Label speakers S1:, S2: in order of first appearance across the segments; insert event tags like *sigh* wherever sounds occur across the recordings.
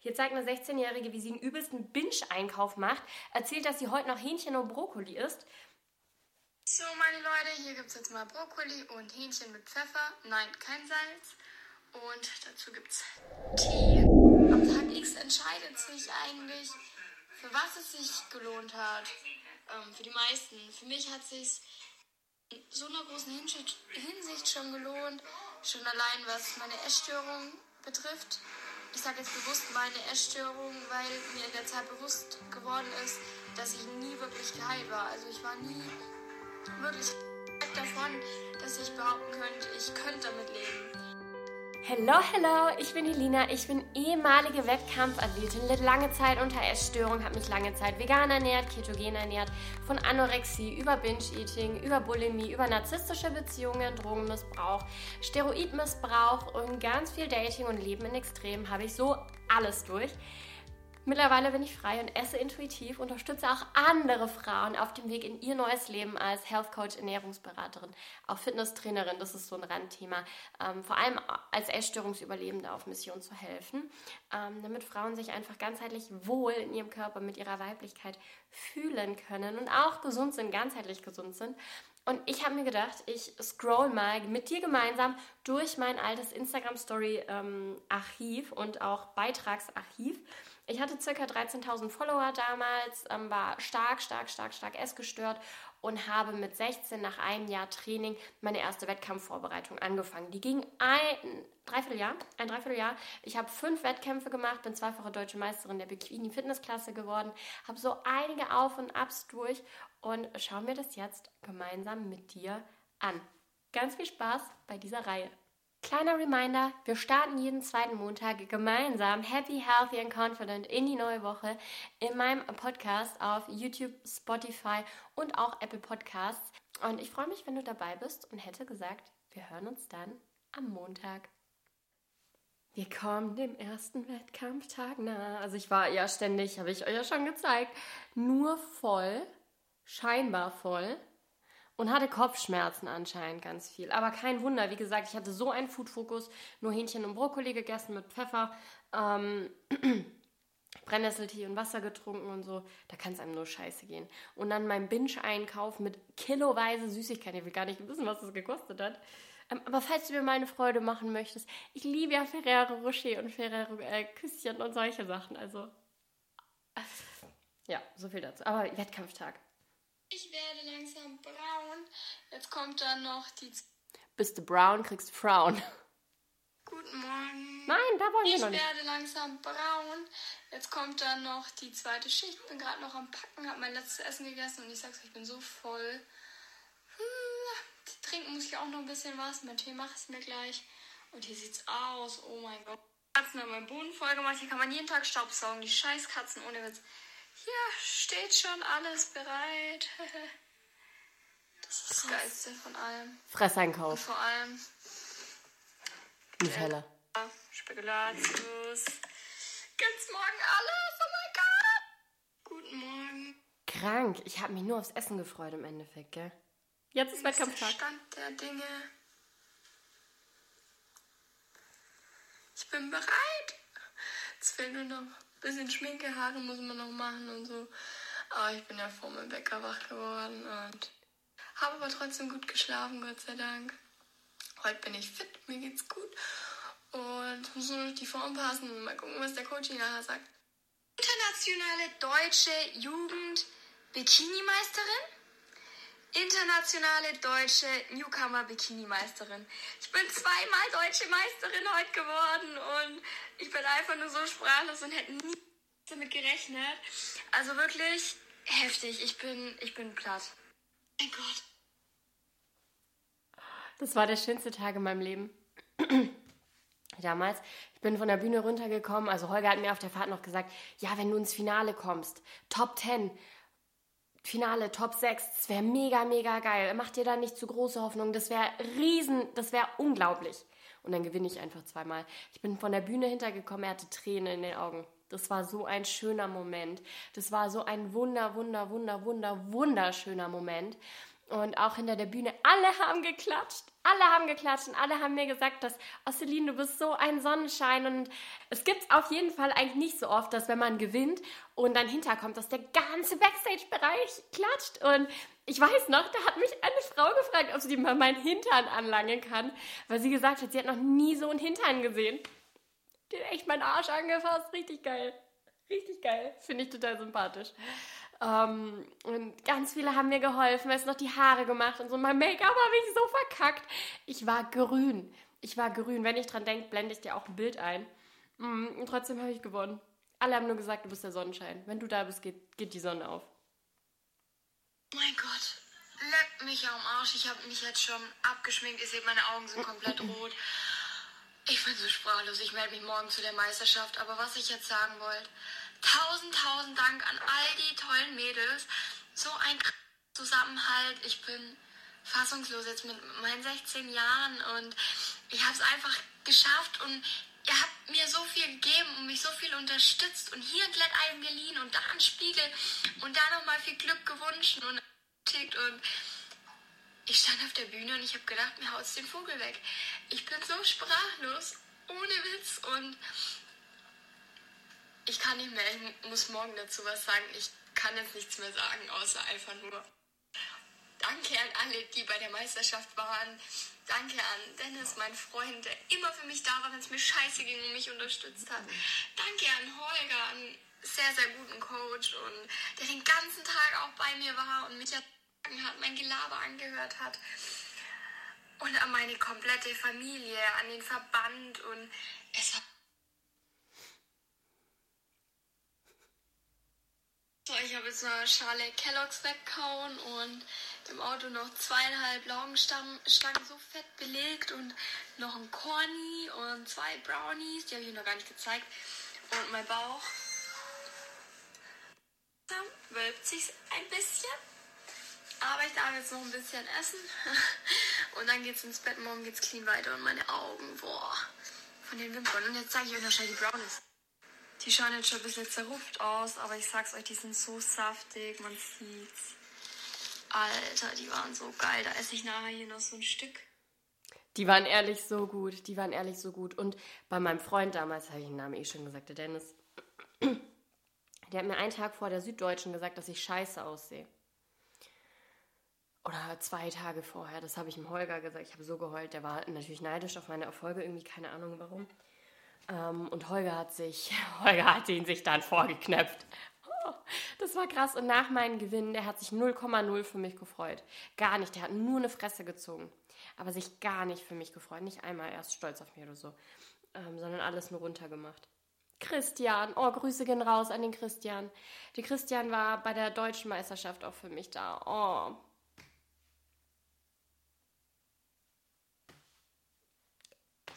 S1: Hier zeigt eine 16-Jährige, wie sie einen übelsten Binge-Einkauf macht, erzählt, dass sie heute noch Hähnchen und Brokkoli isst.
S2: So, meine Leute, hier gibt es jetzt mal Brokkoli und Hähnchen mit Pfeffer. Nein, kein Salz. Und dazu gibt es Tee. Am Tag X entscheidet sich eigentlich, für was es sich gelohnt hat. Ähm, für die meisten. Für mich hat es sich in so einer großen Hinsicht schon gelohnt. Schon allein was meine Essstörung betrifft. Ich sage jetzt bewusst meine Essstörung, weil mir in der Zeit bewusst geworden ist, dass ich nie wirklich geheilt war. Also ich war nie wirklich davon, dass ich behaupten könnte, ich könnte damit leben.
S1: Hello, hello, ich bin Helena, ich bin ehemalige Wettkampfathletin, litt lange Zeit unter Essstörung, habe mich lange Zeit vegan ernährt, ketogen ernährt, von Anorexie über Binge-Eating, über Bulimie, über narzisstische Beziehungen, Drogenmissbrauch, Steroidmissbrauch und ganz viel Dating und Leben in Extremen habe ich so alles durch. Mittlerweile bin ich frei und esse intuitiv, unterstütze auch andere Frauen auf dem Weg in ihr neues Leben als Health Coach, Ernährungsberaterin, auch Fitnesstrainerin, das ist so ein Randthema, ähm, vor allem als Essstörungsüberlebende auf Mission zu helfen, ähm, damit Frauen sich einfach ganzheitlich wohl in ihrem Körper mit ihrer Weiblichkeit fühlen können und auch gesund sind, ganzheitlich gesund sind. Und ich habe mir gedacht, ich scroll mal mit dir gemeinsam durch mein altes Instagram-Story-Archiv ähm, und auch Beitragsarchiv ich hatte circa 13.000 Follower damals, ähm, war stark, stark, stark, stark essgestört und habe mit 16 nach einem Jahr Training meine erste Wettkampfvorbereitung angefangen. Die ging ein Dreivierteljahr, ein Dreivierteljahr. Ich habe fünf Wettkämpfe gemacht, bin zweifache deutsche Meisterin der Bikini-Fitnessklasse geworden, habe so einige Auf und Abs durch und schauen wir das jetzt gemeinsam mit dir an. Ganz viel Spaß bei dieser Reihe. Kleiner Reminder, wir starten jeden zweiten Montag gemeinsam happy, healthy and confident in die neue Woche in meinem Podcast auf YouTube, Spotify und auch Apple Podcasts. Und ich freue mich, wenn du dabei bist und hätte gesagt, wir hören uns dann am Montag. Wir kommen dem ersten Wettkampftag nahe. Also ich war ja ständig, habe ich euch ja schon gezeigt, nur voll, scheinbar voll und hatte Kopfschmerzen anscheinend ganz viel. Aber kein Wunder, wie gesagt, ich hatte so einen Food-Fokus, nur Hähnchen und Brokkoli gegessen mit Pfeffer, ähm, *clears throat* Brennnesseltee und Wasser getrunken und so. Da kann es einem nur scheiße gehen. Und dann mein Binge-Einkauf mit kiloweise Süßigkeiten. Ich will gar nicht wissen, was das gekostet hat. Ähm, aber falls du mir mal eine Freude machen möchtest, ich liebe ja Ferrero Rocher und Ferrero äh, Küsschen und solche Sachen. Also, ja, so viel dazu. Aber Wettkampftag.
S2: Ich werde langsam braun. Jetzt kommt dann noch die.
S1: Bist du brown, kriegst du Frauen.
S2: Guten Morgen.
S1: Nein, da wollen wir
S2: ich
S1: noch nicht.
S2: Ich werde langsam braun. Jetzt kommt dann noch die zweite Schicht. Bin gerade noch am Packen, habe mein letztes Essen gegessen und ich sag's euch, ich bin so voll. Hm, trinken muss ich auch noch ein bisschen was. Mein Tee mache ich mir gleich. Und hier sieht's aus. Oh mein Gott. Katzen haben meinen Boden voll gemacht. Hier kann man jeden Tag Staubsaugen. Die scheiß Katzen ohne Witz. Hier steht schon alles bereit. *laughs* Das ist das Geilste von allem.
S1: Fresseinkauf. Und
S2: vor allem
S1: Nutella.
S2: Ja, Spekulatius. Ganz morgen alles. Oh mein Gott. Guten Morgen.
S1: Krank. Ich habe mich nur aufs Essen gefreut im Endeffekt, gell? Jetzt ist Wettkampftag.
S2: Stand der Dinge. Ich bin bereit. Jetzt fehlt nur noch bisschen Schminke, Haare muss man noch machen und so. Aber ich bin ja vor meinem Bäcker wach geworden und habe aber trotzdem gut geschlafen, Gott sei Dank. Heute bin ich fit, mir geht's gut und muss nur noch die Form passen. Mal gucken, was der Coach nachher sagt. Internationale deutsche Jugend Bikini-Meisterin internationale deutsche Newcomer-Bikini-Meisterin. Ich bin zweimal deutsche Meisterin heute geworden und ich bin einfach nur so sprachlos und hätte nie damit gerechnet. Also wirklich heftig. Ich bin, ich bin platt. Mein Gott.
S1: Das war der schönste Tag in meinem Leben. *clears throat* Damals. Ich bin von der Bühne runtergekommen. Also Holger hat mir auf der Fahrt noch gesagt, ja, wenn du ins Finale kommst, Top 10, Finale, Top 6, das wäre mega, mega geil. Macht dir da nicht zu große Hoffnung. Das wäre riesen, das wäre unglaublich. Und dann gewinne ich einfach zweimal. Ich bin von der Bühne hintergekommen, er hatte Tränen in den Augen. Das war so ein schöner Moment. Das war so ein wunder, wunder, wunder, wunder, wunderschöner Moment. Und auch hinter der Bühne. Alle haben geklatscht. Alle haben geklatscht und alle haben mir gesagt, dass, oh du bist so ein Sonnenschein. Und es gibt es auf jeden Fall eigentlich nicht so oft, dass wenn man gewinnt und dann hinterkommt, dass der ganze Backstage-Bereich klatscht. Und ich weiß noch, da hat mich eine Frau gefragt, ob sie mal meinen Hintern anlangen kann, weil sie gesagt hat, sie hat noch nie so einen Hintern gesehen. Hat echt meinen Arsch angefasst. Richtig geil. Richtig geil. Finde ich total sympathisch. Ähm, und ganz viele haben mir geholfen, es noch die Haare gemacht und so. Mein Make-up habe ich so verkackt. Ich war grün. Ich war grün. Wenn ich dran denke, blende ich dir auch ein Bild ein. Mm, und trotzdem habe ich gewonnen. Alle haben nur gesagt, du bist der Sonnenschein. Wenn du da bist, geht, geht die Sonne auf.
S2: Mein Gott, leck mich am Arsch. Ich habe mich jetzt schon abgeschminkt. Ihr seht, meine Augen sind komplett rot. Ich bin so sprachlos. Ich melde mich morgen zu der Meisterschaft. Aber was ich jetzt sagen wollte, tausend, tausend Dank an all die tollen Mädels. So ein Zusammenhalt. Ich bin fassungslos jetzt mit meinen 16 Jahren und ich habe es einfach geschafft und ihr habt mir so viel gegeben und mich so viel unterstützt und hier ein Glätteisen geliehen und da ein Spiegel und da nochmal viel Glück gewünscht und und ich stand auf der Bühne und ich habe gedacht, mir haut's den Vogel weg. Ich bin so sprachlos, ohne Witz und ich kann nicht mehr, ich muss morgen dazu was sagen. Ich kann jetzt nichts mehr sagen, außer einfach nur Danke an alle, die bei der Meisterschaft waren. Danke an Dennis, mein Freund, der immer für mich da war, wenn es mir scheiße ging und mich unterstützt hat. Danke an Holger, einen sehr, sehr guten Coach und der den ganzen Tag auch bei mir war und mich hat, mein Gelaber angehört hat. Und an meine komplette Familie, an den Verband und es war So, ich habe jetzt eine Schale Kelloggs weggehauen und im Auto noch zweieinhalb Laugenstangen so fett belegt und noch ein Corny und zwei Brownies, die habe ich noch gar nicht gezeigt. Und mein Bauch wölbt sich ein bisschen. Aber ich darf jetzt noch ein bisschen essen. *laughs* Und dann geht's ins Bett, morgen geht's clean weiter und meine Augen, boah, von den Wimpern. Und jetzt zeige ich euch noch schnell die Brownies. Die schauen jetzt schon ein bisschen zerrupft aus, aber ich sag's euch, die sind so saftig, man sieht's. Alter, die waren so geil. Da esse ich nachher hier noch so ein Stück.
S1: Die waren ehrlich so gut. Die waren ehrlich so gut. Und bei meinem Freund damals, habe ich den Namen eh schon gesagt, der Dennis, *clears throat* der hat mir einen Tag vor der Süddeutschen gesagt, dass ich scheiße aussehe. Oder zwei Tage vorher, das habe ich dem Holger gesagt. Ich habe so geheult. Der war natürlich neidisch auf meine Erfolge, irgendwie keine Ahnung warum. Ähm, und Holger hat sich, *laughs* Holger hat ihn sich dann vorgeknöpft. Das war krass. Und nach meinem Gewinn, der hat sich 0,0 für mich gefreut. Gar nicht. Der hat nur eine Fresse gezogen. Aber sich gar nicht für mich gefreut. Nicht einmal erst stolz auf mich oder so. Ähm, sondern alles nur runtergemacht. Christian, oh, Grüße gehen raus an den Christian. Der Christian war bei der deutschen Meisterschaft auch für mich da. Oh,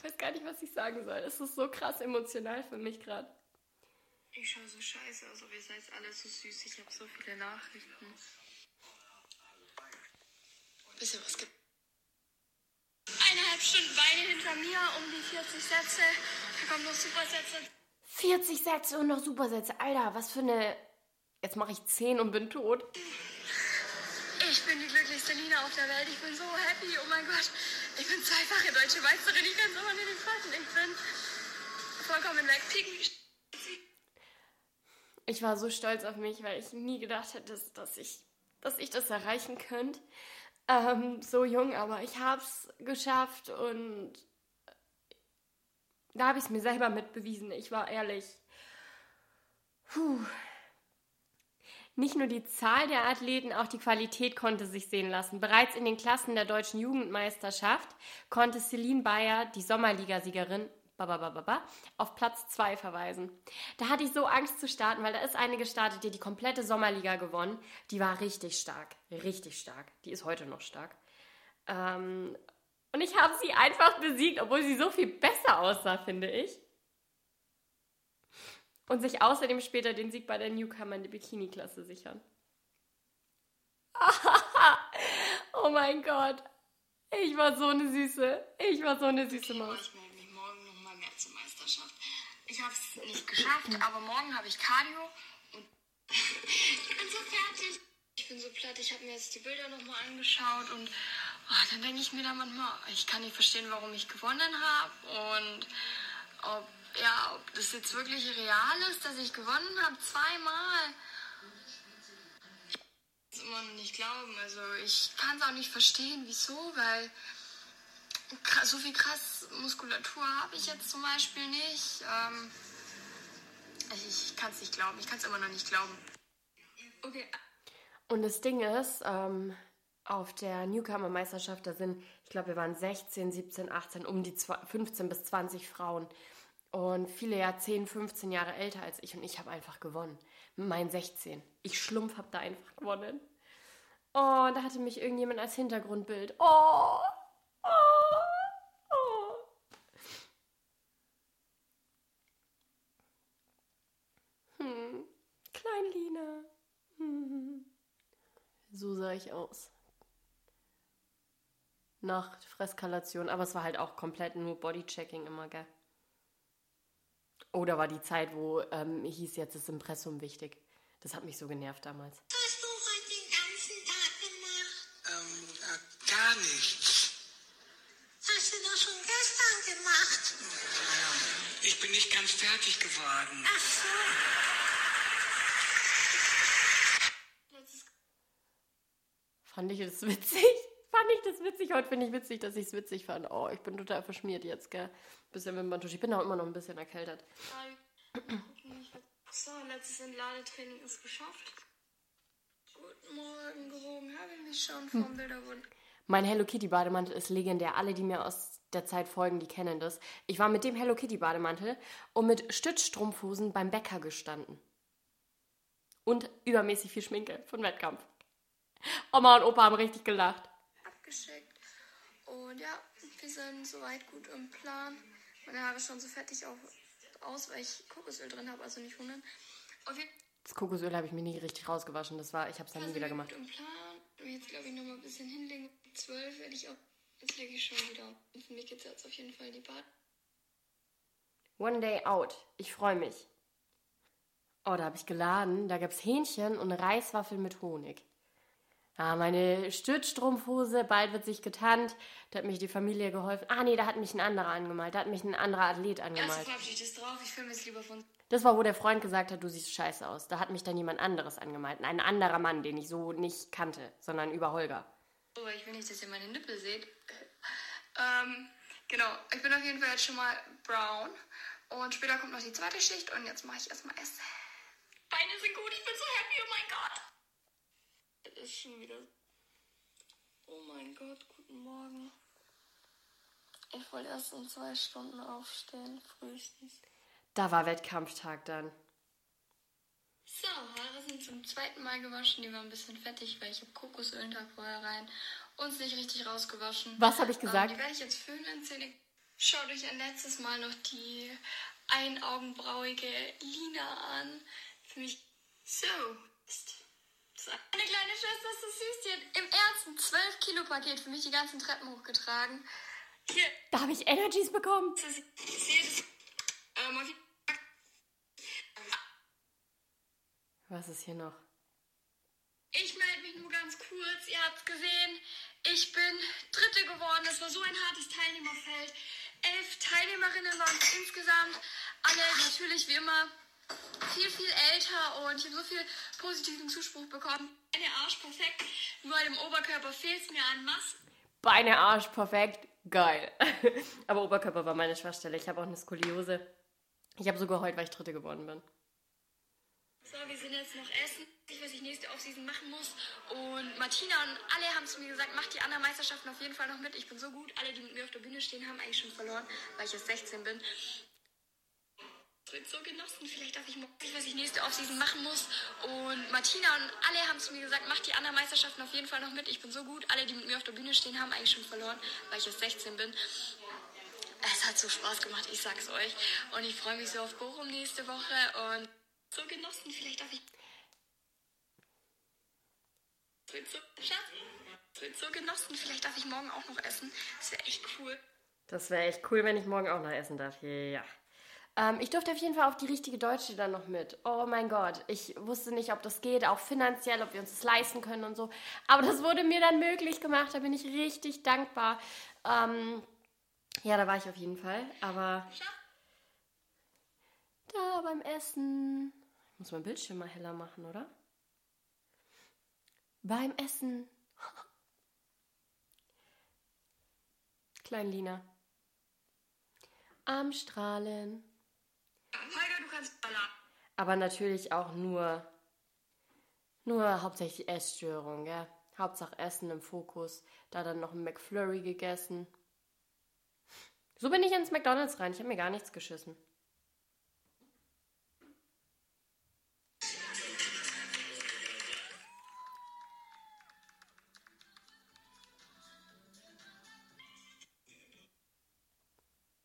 S1: Ich weiß gar nicht, was ich sagen soll. Es ist so krass emotional für mich gerade.
S2: Ich schaue so scheiße aus, aber ihr seid alle so süß. Ich habe so viele Nachrichten. Wisst ihr, was gibt? Eineinhalb Stunden Beine hinter mir, um die 40 Sätze. Da kommen noch Supersätze.
S1: 40 Sätze und noch Supersätze. Alter, was für eine. Jetzt mache ich 10 und bin tot.
S2: Ich bin die glücklichste Lina auf der Welt. Ich bin so happy. Oh mein Gott. Ich bin zweifache deutsche Meisterin. Ich kann es aber nicht fassen. Ich bin vollkommen weg.
S1: Ich war so stolz auf mich, weil ich nie gedacht hätte, dass, dass, ich, dass ich das erreichen könnte. Ähm, so jung, aber ich habe es geschafft und da habe ich es mir selber mitbewiesen. Ich war ehrlich. Puh. Nicht nur die Zahl der Athleten, auch die Qualität konnte sich sehen lassen. Bereits in den Klassen der deutschen Jugendmeisterschaft konnte Celine Bayer, die Sommerligasiegerin, auf Platz 2 verweisen. Da hatte ich so Angst zu starten, weil da ist eine gestartet, die die komplette Sommerliga gewonnen. Die war richtig stark, richtig stark. Die ist heute noch stark. Ähm, und ich habe sie einfach besiegt, obwohl sie so viel besser aussah, finde ich und sich außerdem später den Sieg bei der Newcomer in der Bikini-Klasse sichern. *laughs* oh mein Gott. Ich war so eine Süße. Ich war so eine süße Maus.
S2: Ich melde mich morgen nochmal mehr zur Meisterschaft. Ich habe es nicht geschafft, aber morgen habe ich Cardio und *laughs* ich bin so fertig. Ich bin so platt, ich habe mir jetzt die Bilder nochmal angeschaut und oh, dann denke ich mir da manchmal, ich kann nicht verstehen, warum ich gewonnen habe und ob, ja, ob das jetzt wirklich real ist, dass ich gewonnen habe, zweimal. Ich kann es nicht glauben. Also ich kann es auch nicht verstehen, wieso, weil so viel krass Muskulatur habe ich jetzt zum Beispiel nicht. Ähm, ich ich kann es nicht glauben. Ich kann es immer noch nicht glauben. Okay.
S1: Und das Ding ist, ähm, auf der Newcomer-Meisterschaft, da sind, ich glaube, wir waren 16, 17, 18, um die 15 bis 20 Frauen. Und viele ja 10, 15 Jahre älter als ich und ich habe einfach gewonnen. Meinen 16. Ich schlumpf habe da einfach gewonnen. Oh, da hatte mich irgendjemand als Hintergrundbild. Oh, oh, oh. Hm, Kleinlina. Hm. So sah ich aus. Nach Fresskalation, aber es war halt auch komplett nur Bodychecking immer, gell? Oder war die Zeit, wo ähm, hieß, jetzt ist Impressum wichtig. Das hat mich so genervt damals.
S3: Was hast du heute den ganzen Tag gemacht?
S4: Ähm, äh, gar nichts.
S3: Hast du doch schon gestern gemacht.
S4: Ich bin nicht ganz fertig geworden.
S3: Ach so.
S1: Fand ich das witzig? Fand ich das witzig? Heute finde ich witzig, dass ich es witzig fand. Oh, ich bin total verschmiert jetzt, gell? Bisschen mit Mantusch. Ich bin auch immer noch ein bisschen erkältet.
S2: So, letztes Entladetraining ist geschafft. Guten Morgen, gewogen habe ich mich schon vom Bilderwund.
S1: Mein Hello Kitty Bademantel ist legendär. Alle, die mir aus der Zeit folgen, die kennen das. Ich war mit dem Hello Kitty Bademantel und mit Stützstrumpfhosen beim Bäcker gestanden. Und übermäßig viel Schminke von Wettkampf. Oma und Opa haben richtig gelacht.
S2: Abgeschickt. Und ja, wir sind soweit gut im Plan. Meine Haare schon so fettig auf, aus, weil ich Kokosöl drin habe, also nicht wundern. Auf jeden
S1: Das Kokosöl habe ich mir nie richtig rausgewaschen. Das war, ich habe es dann nie wieder gemacht.
S2: gut im Plan. Jetzt glaube ich noch mal ein bisschen hinlegen. 12 werde ich auch. Jetzt lege ich schon wieder. Für mich geht jetzt auf jeden Fall in die Bad.
S1: One day out. Ich freue mich. Oh, da habe ich geladen. Da gab es Hähnchen und Reiswaffeln mit Honig. Ah, meine Stützstrumpfhose, bald wird sich getannt. Da hat mich die Familie geholfen. Ah, nee, da hat mich ein anderer angemalt. Da hat mich ein anderer Athlet angemalt.
S2: Farbschicht ist drauf. Ich filme jetzt lieber von.
S1: Das war, wo der Freund gesagt hat, du siehst scheiße aus. Da hat mich dann jemand anderes angemalt. Ein anderer Mann, den ich so nicht kannte, sondern über Holger.
S2: Oh, ich will nicht, dass ihr meine Nippel seht. ähm, genau. Ich bin auf jeden Fall jetzt schon mal brown. Und später kommt noch die zweite Schicht. Und jetzt mache ich erstmal Essen. Beine sind gut. Ich bin so happy. Oh mein Gott. Es ist schon wieder. Oh mein Gott. Guten Morgen. Ich wollte erst in zwei Stunden aufstehen. Frühestens.
S1: Da war Wettkampftag dann.
S2: So, Haare sind zum zweiten Mal gewaschen. Die waren ein bisschen fettig, weil ich habe Kokosöl einen Tag vorher rein und es nicht richtig rausgewaschen.
S1: Was habe ich
S2: Ähm,
S1: gesagt?
S2: die werde ich jetzt föhnen. Zähne. Schaut euch ein letztes Mal noch die einaugenbrauige Lina an. Für mich so. So. Eine kleine Schwester ist so süß. Die hat im Ernst ein 12 Kilo Paket für mich die ganzen Treppen hochgetragen. Hier,
S1: Da habe ich Energies bekommen.
S2: das ist, das. Ähm, jeden Fall-
S1: Was ist hier noch?
S2: Ich melde mich nur ganz kurz. Ihr habt gesehen, ich bin Dritte geworden. Das war so ein hartes Teilnehmerfeld. Elf Teilnehmerinnen waren es insgesamt. Alle natürlich wie immer viel, viel älter und ich habe so viel positiven Zuspruch bekommen. Eine Arsch perfekt. Nur an dem Oberkörper fehlt es mir an Mass.
S1: Beine, Arsch, perfekt. Geil. *laughs* Aber Oberkörper war meine Schwachstelle. Ich habe auch eine Skoliose. Ich habe sogar heute, weil ich Dritte geworden bin.
S2: So, wir sind jetzt noch essen. Ich weiß, ich nächste Offseason machen muss. Und Martina und alle haben zu mir gesagt, mach die anderen Meisterschaften auf jeden Fall noch mit. Ich bin so gut. Alle, die mit mir auf der Bühne stehen, haben eigentlich schon verloren, weil ich erst 16 bin. Wird so genossen. Vielleicht darf ich morgen, weiß, ich nächste Offseason machen muss. Und Martina und alle haben zu mir gesagt, mach die anderen Meisterschaften auf jeden Fall noch mit. Ich bin so gut. Alle, die mit mir auf der Bühne stehen, haben eigentlich schon verloren, weil ich erst 16 bin. Es hat so Spaß gemacht, ich sag's euch. Und ich freue mich so auf Bochum nächste Woche und so genossen. Vielleicht darf ich. Wird so genossen. Vielleicht darf ich morgen auch noch essen. Das wäre echt cool.
S1: Das wäre echt cool, wenn ich morgen auch noch essen darf. Ja. Ähm, ich durfte auf jeden Fall auf die richtige Deutsche dann noch mit. Oh mein Gott, ich wusste nicht, ob das geht, auch finanziell, ob wir uns das leisten können und so. Aber das wurde mir dann möglich gemacht, da bin ich richtig dankbar. Ähm, ja, da war ich auf jeden Fall. Aber da beim Essen. Ich muss mein Bildschirm mal heller machen, oder? Beim Essen. *laughs* Klein Lina. Am Strahlen.
S2: Holger, du kannst ballern.
S1: Aber natürlich auch nur, nur hauptsächlich Essstörung, gell? Hauptsache Essen im Fokus. Da dann noch ein McFlurry gegessen. So bin ich ins McDonalds rein. Ich habe mir gar nichts geschissen.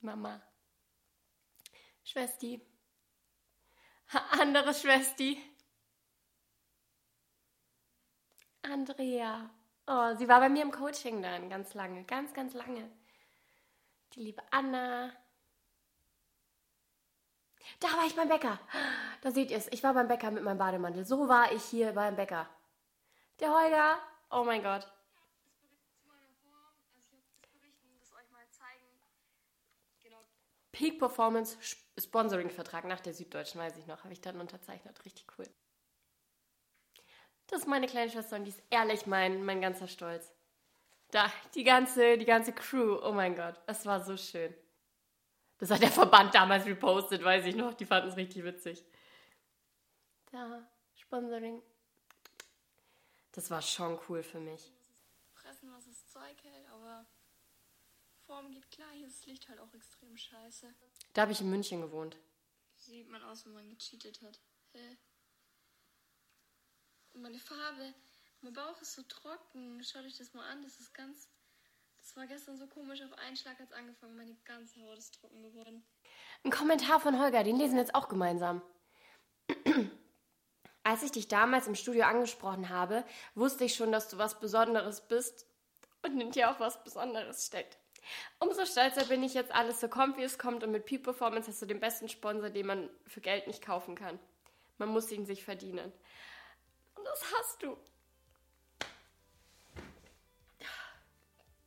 S1: Mama. Schwesti. Andere Schwesti. Andrea. Oh, sie war bei mir im Coaching dann ganz lange, ganz, ganz lange. Die liebe Anna. Da war ich beim Bäcker. Da seht ihr es. Ich war beim Bäcker mit meinem Bademantel. So war ich hier beim Bäcker. Der Holger. Oh mein Gott. Peak Performance Sponsoring Vertrag nach der Süddeutschen, weiß ich noch, habe ich dann unterzeichnet. Richtig cool. Das ist meine kleine Schwester und die ist ehrlich mein, mein ganzer Stolz. Da, die ganze, die ganze Crew, oh mein Gott, es war so schön. Das hat der Verband damals repostet, weiß ich noch, die fanden es richtig witzig. Da, Sponsoring. Das war schon cool für mich.
S2: Fressen, was das Zeug hält, aber Form geht klar. Hier ist das Licht halt auch extrem scheiße.
S1: Da habe ich in München gewohnt.
S2: Sieht man aus, wenn man gecheatet hat. Hä? Und meine Farbe. Mein Bauch ist so trocken. Schaut euch das mal an. Das ist ganz. Das war gestern so komisch. Auf einen Schlag hat es angefangen. Meine ganze Haut ist trocken geworden.
S1: Ein Kommentar von Holger, den lesen wir jetzt auch gemeinsam. *clears throat* Als ich dich damals im Studio angesprochen habe, wusste ich schon, dass du was Besonderes bist und in dir auch was Besonderes steckt. Umso stolzer bin ich jetzt, alles so kommt, wie es kommt und mit Peak Performance hast du den besten Sponsor, den man für Geld nicht kaufen kann. Man muss ihn sich verdienen. Und das hast du.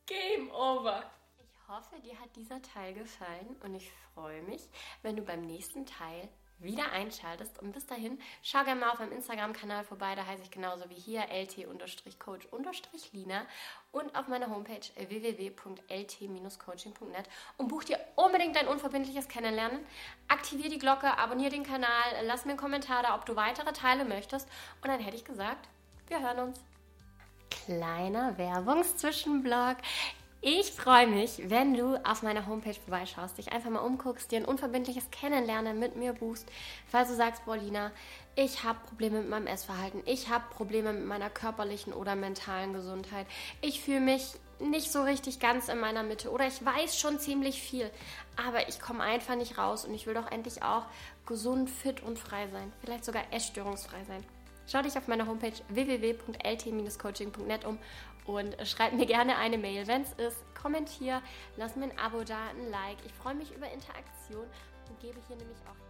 S1: Game over. Ich hoffe, dir hat dieser Teil gefallen und ich freue mich, wenn du beim nächsten Teil wieder einschaltest. Und bis dahin, schau gerne mal auf meinem Instagram-Kanal vorbei, da heiße ich genauso wie hier lt-coach-lina und auf meiner Homepage www.lt-coaching.net und buch dir unbedingt dein unverbindliches Kennenlernen. Aktivier die Glocke, abonniere den Kanal, lass mir einen Kommentar da, ob du weitere Teile möchtest. Und dann hätte ich gesagt, wir hören uns. Kleiner Werbungszwischenblock. Ich freue mich, wenn du auf meiner Homepage vorbeischaust, dich einfach mal umguckst, dir ein unverbindliches Kennenlernen mit mir buchst. Falls du sagst, Paulina, ich habe Probleme mit meinem Essverhalten, ich habe Probleme mit meiner körperlichen oder mentalen Gesundheit, ich fühle mich nicht so richtig ganz in meiner Mitte oder ich weiß schon ziemlich viel, aber ich komme einfach nicht raus und ich will doch endlich auch gesund, fit und frei sein, vielleicht sogar essstörungsfrei sein. Schau dich auf meiner Homepage www.lt-coaching.net um und schreib mir gerne eine Mail, wenn es ist. Kommentier, lass mir ein Abo da, ein Like. Ich freue mich über Interaktion und gebe hier nämlich auch